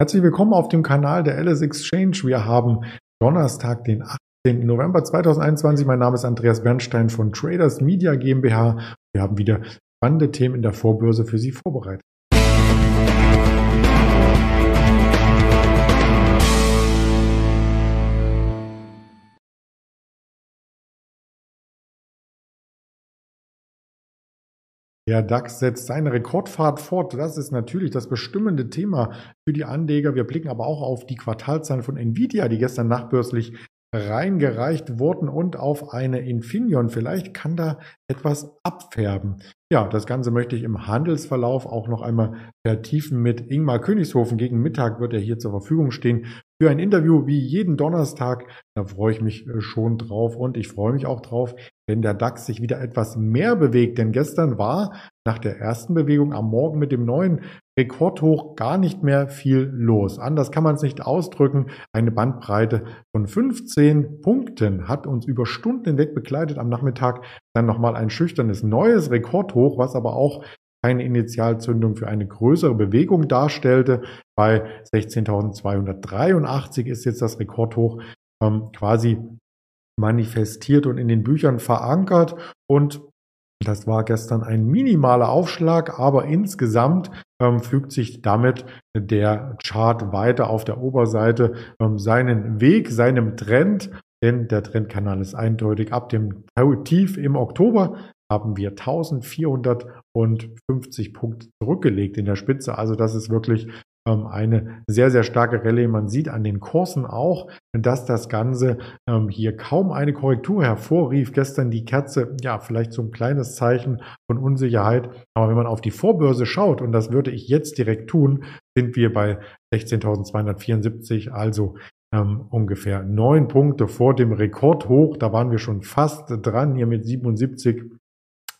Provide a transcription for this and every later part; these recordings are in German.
Herzlich willkommen auf dem Kanal der LS Exchange. Wir haben Donnerstag, den 18. November 2021. Mein Name ist Andreas Bernstein von Traders Media GmbH. Wir haben wieder spannende Themen in der Vorbörse für Sie vorbereitet. Der DAX setzt seine Rekordfahrt fort. Das ist natürlich das bestimmende Thema für die Anleger. Wir blicken aber auch auf die Quartalzahlen von Nvidia, die gestern nachbörslich reingereicht wurden und auf eine Infineon. Vielleicht kann da etwas abfärben. Ja, das Ganze möchte ich im Handelsverlauf auch noch einmal vertiefen mit Ingmar Königshofen. Gegen Mittag wird er hier zur Verfügung stehen für ein Interview wie jeden Donnerstag. Da freue ich mich äh, schon drauf und ich freue mich auch drauf, wenn der DAX sich wieder etwas mehr bewegt. Denn gestern war nach der ersten Bewegung am Morgen mit dem neuen Rekordhoch gar nicht mehr viel los. Anders kann man es nicht ausdrücken. Eine Bandbreite von 15 Punkten hat uns über Stunden hinweg begleitet. Am Nachmittag dann nochmal ein schüchternes neues Rekordhoch, was aber auch keine Initialzündung für eine größere Bewegung darstellte. Bei 16.283 ist jetzt das Rekordhoch ähm, quasi manifestiert und in den Büchern verankert. Und das war gestern ein minimaler Aufschlag, aber insgesamt ähm, fügt sich damit der Chart weiter auf der Oberseite ähm, seinen Weg, seinem Trend, denn der Trendkanal ist eindeutig ab dem Tief im Oktober haben wir 1450 Punkte zurückgelegt in der Spitze. Also das ist wirklich ähm, eine sehr, sehr starke Rallye. Man sieht an den Kursen auch, dass das Ganze ähm, hier kaum eine Korrektur hervorrief. Gestern die Kerze, ja, vielleicht so ein kleines Zeichen von Unsicherheit. Aber wenn man auf die Vorbörse schaut, und das würde ich jetzt direkt tun, sind wir bei 16.274, also ähm, ungefähr neun Punkte vor dem Rekordhoch. Da waren wir schon fast dran, hier mit 77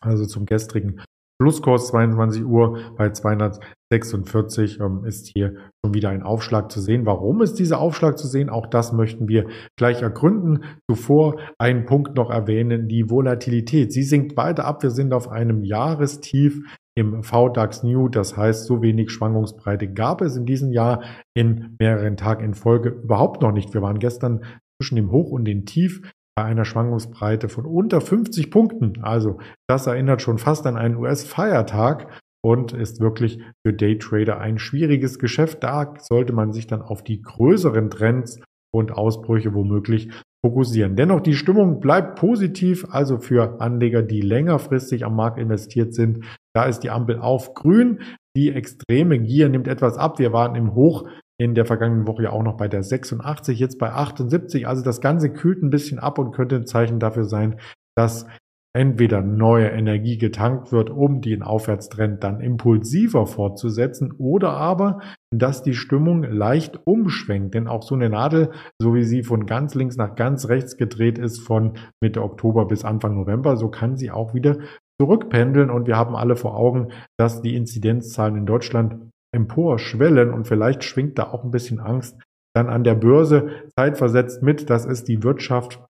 also zum gestrigen Schlusskurs 22 Uhr bei 246 ähm, ist hier schon wieder ein Aufschlag zu sehen. Warum ist dieser Aufschlag zu sehen? Auch das möchten wir gleich ergründen. Zuvor einen Punkt noch erwähnen, die Volatilität. Sie sinkt weiter ab. Wir sind auf einem Jahrestief im VDAX New. Das heißt, so wenig Schwankungsbreite gab es in diesem Jahr in mehreren Tagen in Folge überhaupt noch nicht. Wir waren gestern zwischen dem Hoch und dem Tief bei einer Schwankungsbreite von unter 50 Punkten. Also das erinnert schon fast an einen US-Feiertag und ist wirklich für Daytrader ein schwieriges Geschäft. Da sollte man sich dann auf die größeren Trends und Ausbrüche womöglich fokussieren. Dennoch, die Stimmung bleibt positiv, also für Anleger, die längerfristig am Markt investiert sind. Da ist die Ampel auf grün. Die extreme Gier nimmt etwas ab. Wir waren im Hoch in der vergangenen Woche ja auch noch bei der 86, jetzt bei 78. Also das Ganze kühlt ein bisschen ab und könnte ein Zeichen dafür sein, dass entweder neue Energie getankt wird, um den Aufwärtstrend dann impulsiver fortzusetzen, oder aber, dass die Stimmung leicht umschwenkt. Denn auch so eine Nadel, so wie sie von ganz links nach ganz rechts gedreht ist, von Mitte Oktober bis Anfang November, so kann sie auch wieder zurückpendeln. Und wir haben alle vor Augen, dass die Inzidenzzahlen in Deutschland emporschwellen und vielleicht schwingt da auch ein bisschen Angst dann an der Börse zeitversetzt mit, dass es die Wirtschaft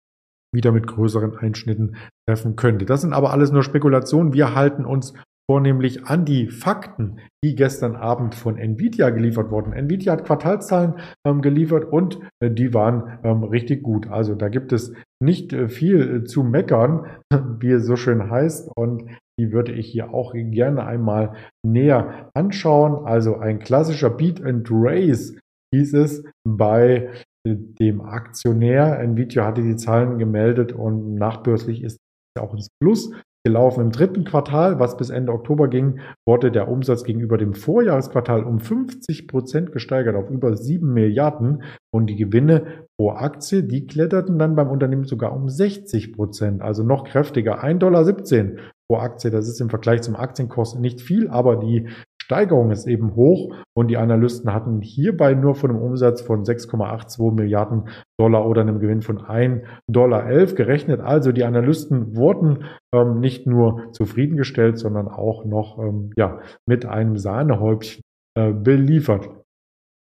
wieder mit größeren Einschnitten treffen könnte. Das sind aber alles nur Spekulationen. Wir halten uns vornehmlich an die Fakten, die gestern Abend von Nvidia geliefert wurden. Nvidia hat Quartalszahlen ähm, geliefert und äh, die waren ähm, richtig gut. Also da gibt es nicht äh, viel äh, zu meckern, wie es so schön heißt. Und die würde ich hier auch gerne einmal näher anschauen. Also ein klassischer Beat and Race hieß es bei dem Aktionär. Nvidia hatte die Zahlen gemeldet und nachbörslich ist auch ins Plus gelaufen. Im dritten Quartal, was bis Ende Oktober ging, wurde der Umsatz gegenüber dem Vorjahresquartal um 50 Prozent gesteigert auf über 7 Milliarden und die Gewinne pro Aktie, die kletterten dann beim Unternehmen sogar um 60 Prozent, also noch kräftiger. 1,17 Dollar pro Aktie, das ist im Vergleich zum Aktienkurs nicht viel, aber die Steigerung ist eben hoch und die Analysten hatten hierbei nur von einem Umsatz von 6,82 Milliarden Dollar oder einem Gewinn von 1,11 Dollar gerechnet. Also die Analysten wurden ähm, nicht nur zufriedengestellt, sondern auch noch ähm, ja, mit einem Sahnehäubchen äh, beliefert.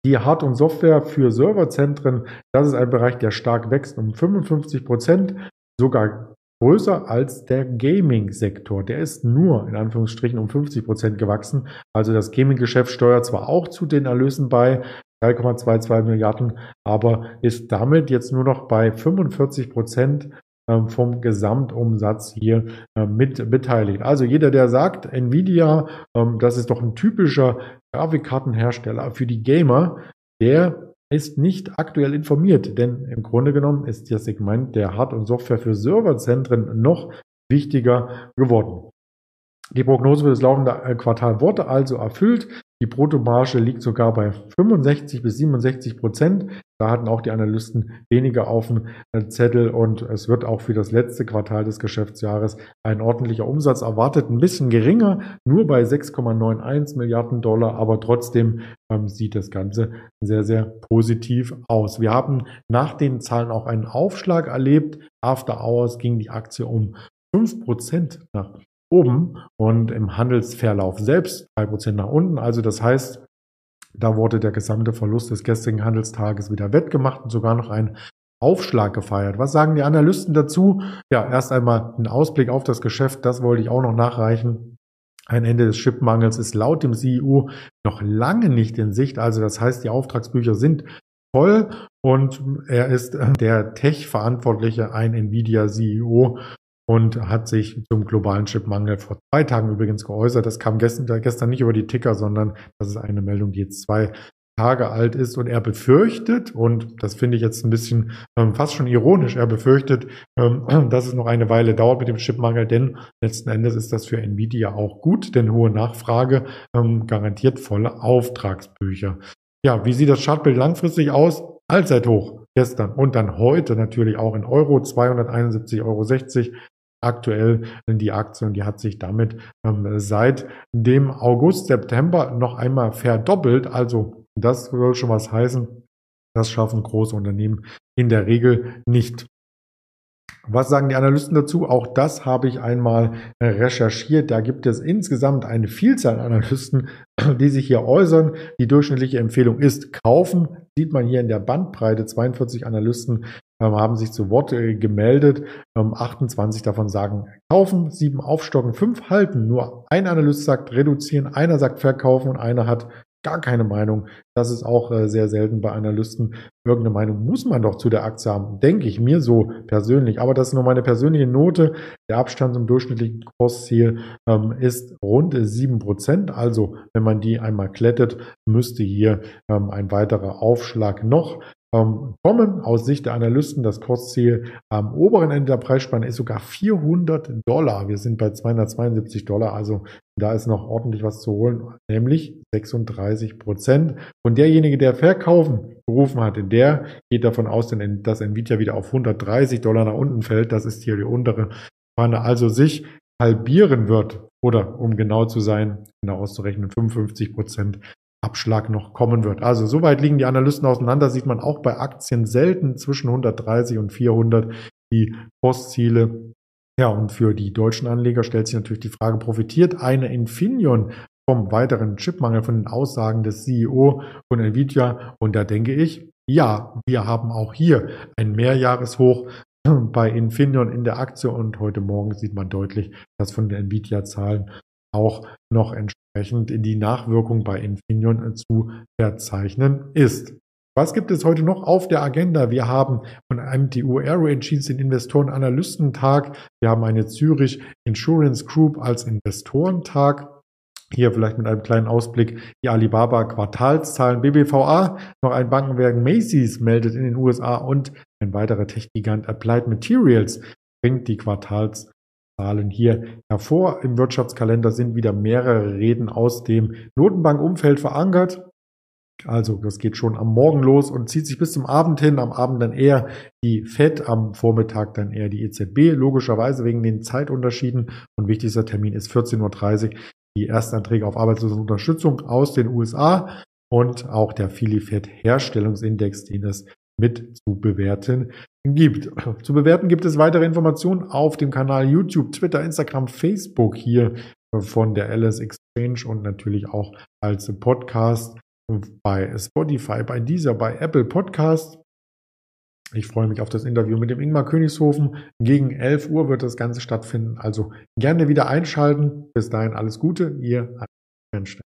Die Hard- und Software für Serverzentren, das ist ein Bereich, der stark wächst um 55 Prozent, sogar größer als der Gaming-Sektor. Der ist nur in Anführungsstrichen um 50 Prozent gewachsen. Also das Gaming-Geschäft steuert zwar auch zu den Erlösen bei, 3,22 Milliarden, aber ist damit jetzt nur noch bei 45 Prozent ähm, vom Gesamtumsatz hier ähm, mit beteiligt. Also jeder, der sagt, Nvidia, ähm, das ist doch ein typischer Grafikkartenhersteller für die Gamer, der ist nicht aktuell informiert, denn im Grunde genommen ist das Segment der Hard- und Software für Serverzentren noch wichtiger geworden. Die Prognose für das laufende Quartal wurde also erfüllt. Die Bruttomarge liegt sogar bei 65 bis 67 Prozent. Da hatten auch die Analysten weniger auf dem äh, Zettel und es wird auch für das letzte Quartal des Geschäftsjahres ein ordentlicher Umsatz erwartet. Ein bisschen geringer, nur bei 6,91 Milliarden Dollar, aber trotzdem ähm, sieht das Ganze sehr, sehr positiv aus. Wir haben nach den Zahlen auch einen Aufschlag erlebt. After Hours ging die Aktie um 5 Prozent nach oben und im Handelsverlauf selbst 3% nach unten. Also das heißt, da wurde der gesamte Verlust des gestrigen Handelstages wieder wettgemacht und sogar noch ein Aufschlag gefeiert. Was sagen die Analysten dazu? Ja, erst einmal ein Ausblick auf das Geschäft, das wollte ich auch noch nachreichen. Ein Ende des Chipmangels ist laut dem CEO noch lange nicht in Sicht. Also das heißt, die Auftragsbücher sind voll und er ist der Tech-Verantwortliche, ein Nvidia-CEO und hat sich zum globalen Chipmangel vor zwei Tagen übrigens geäußert. Das kam gestern, gestern nicht über die Ticker, sondern das ist eine Meldung, die jetzt zwei Tage alt ist und er befürchtet, und das finde ich jetzt ein bisschen ähm, fast schon ironisch, er befürchtet, ähm, dass es noch eine Weile dauert mit dem Chipmangel, denn letzten Endes ist das für Nvidia auch gut, denn hohe Nachfrage ähm, garantiert volle Auftragsbücher. Ja, wie sieht das Chartbild langfristig aus? Allzeithoch gestern und dann heute natürlich auch in Euro 271,60 Euro aktuell die Aktie und die hat sich damit ähm, seit dem August, September noch einmal verdoppelt. Also das soll schon was heißen. Das schaffen große Unternehmen in der Regel nicht. Was sagen die Analysten dazu? Auch das habe ich einmal recherchiert. Da gibt es insgesamt eine Vielzahl an Analysten, die sich hier äußern. Die durchschnittliche Empfehlung ist kaufen. Sieht man hier in der Bandbreite. 42 Analysten haben sich zu Wort äh, gemeldet. 28 ähm, davon sagen kaufen, sieben aufstocken, fünf halten. Nur ein Analyst sagt reduzieren, einer sagt verkaufen und einer hat gar keine Meinung. Das ist auch äh, sehr selten bei Analysten. Irgendeine Meinung muss man doch zu der Aktie haben, denke ich mir so persönlich. Aber das ist nur meine persönliche Note. Der Abstand zum durchschnittlichen Kursziel ähm, ist rund sieben Prozent. Also wenn man die einmal klettet, müsste hier ähm, ein weiterer Aufschlag noch ähm, kommen. Aus Sicht der Analysten, das Kursziel am oberen Ende der Preisspanne ist sogar 400 Dollar. Wir sind bei 272 Dollar, also da ist noch ordentlich was zu holen, nämlich 36 Prozent. Und derjenige, der verkaufen gerufen hat, der geht davon aus, dass Nvidia wieder auf 130 Dollar nach unten fällt. Das ist hier die untere Spanne. Also sich halbieren wird oder um genau zu sein, genau auszurechnen, 55 Prozent Abschlag noch kommen wird. Also soweit liegen die Analysten auseinander, sieht man auch bei Aktien selten zwischen 130 und 400 die Kursziele. Ja, und für die deutschen Anleger stellt sich natürlich die Frage, profitiert eine Infineon vom weiteren Chipmangel von den Aussagen des CEO von Nvidia? Und da denke ich, ja, wir haben auch hier ein Mehrjahreshoch bei Infineon in der Aktie und heute Morgen sieht man deutlich, dass von den Nvidia-Zahlen auch noch entsprechend die Nachwirkung bei Infineon zu verzeichnen ist. Was gibt es heute noch auf der Agenda? Wir haben von MTU Aero Engines den Investoren-Analystentag. Wir haben eine Zürich Insurance Group als Investorentag. Hier vielleicht mit einem kleinen Ausblick die Alibaba Quartalszahlen. BBVA, noch ein Bankenwerk Macy's meldet in den USA und ein weiterer Tech-Gigant Applied Materials bringt die Quartals Zahlen hier hervor. Im Wirtschaftskalender sind wieder mehrere Reden aus dem Notenbankumfeld verankert. Also das geht schon am Morgen los und zieht sich bis zum Abend hin. Am Abend dann eher die FED, am Vormittag dann eher die EZB, logischerweise wegen den Zeitunterschieden. Und wichtigster Termin ist 14.30 Uhr die Erstanträge auf Arbeitslosenunterstützung aus den USA und auch der Filifed Herstellungsindex, den es mit zu bewerten gibt. Zu bewerten gibt es weitere Informationen auf dem Kanal YouTube, Twitter, Instagram, Facebook hier von der Alice Exchange und natürlich auch als Podcast bei Spotify, bei dieser, bei Apple Podcast. Ich freue mich auf das Interview mit dem Ingmar Königshofen. Gegen 11 Uhr wird das Ganze stattfinden. Also gerne wieder einschalten. Bis dahin alles Gute. Ihr Mensch.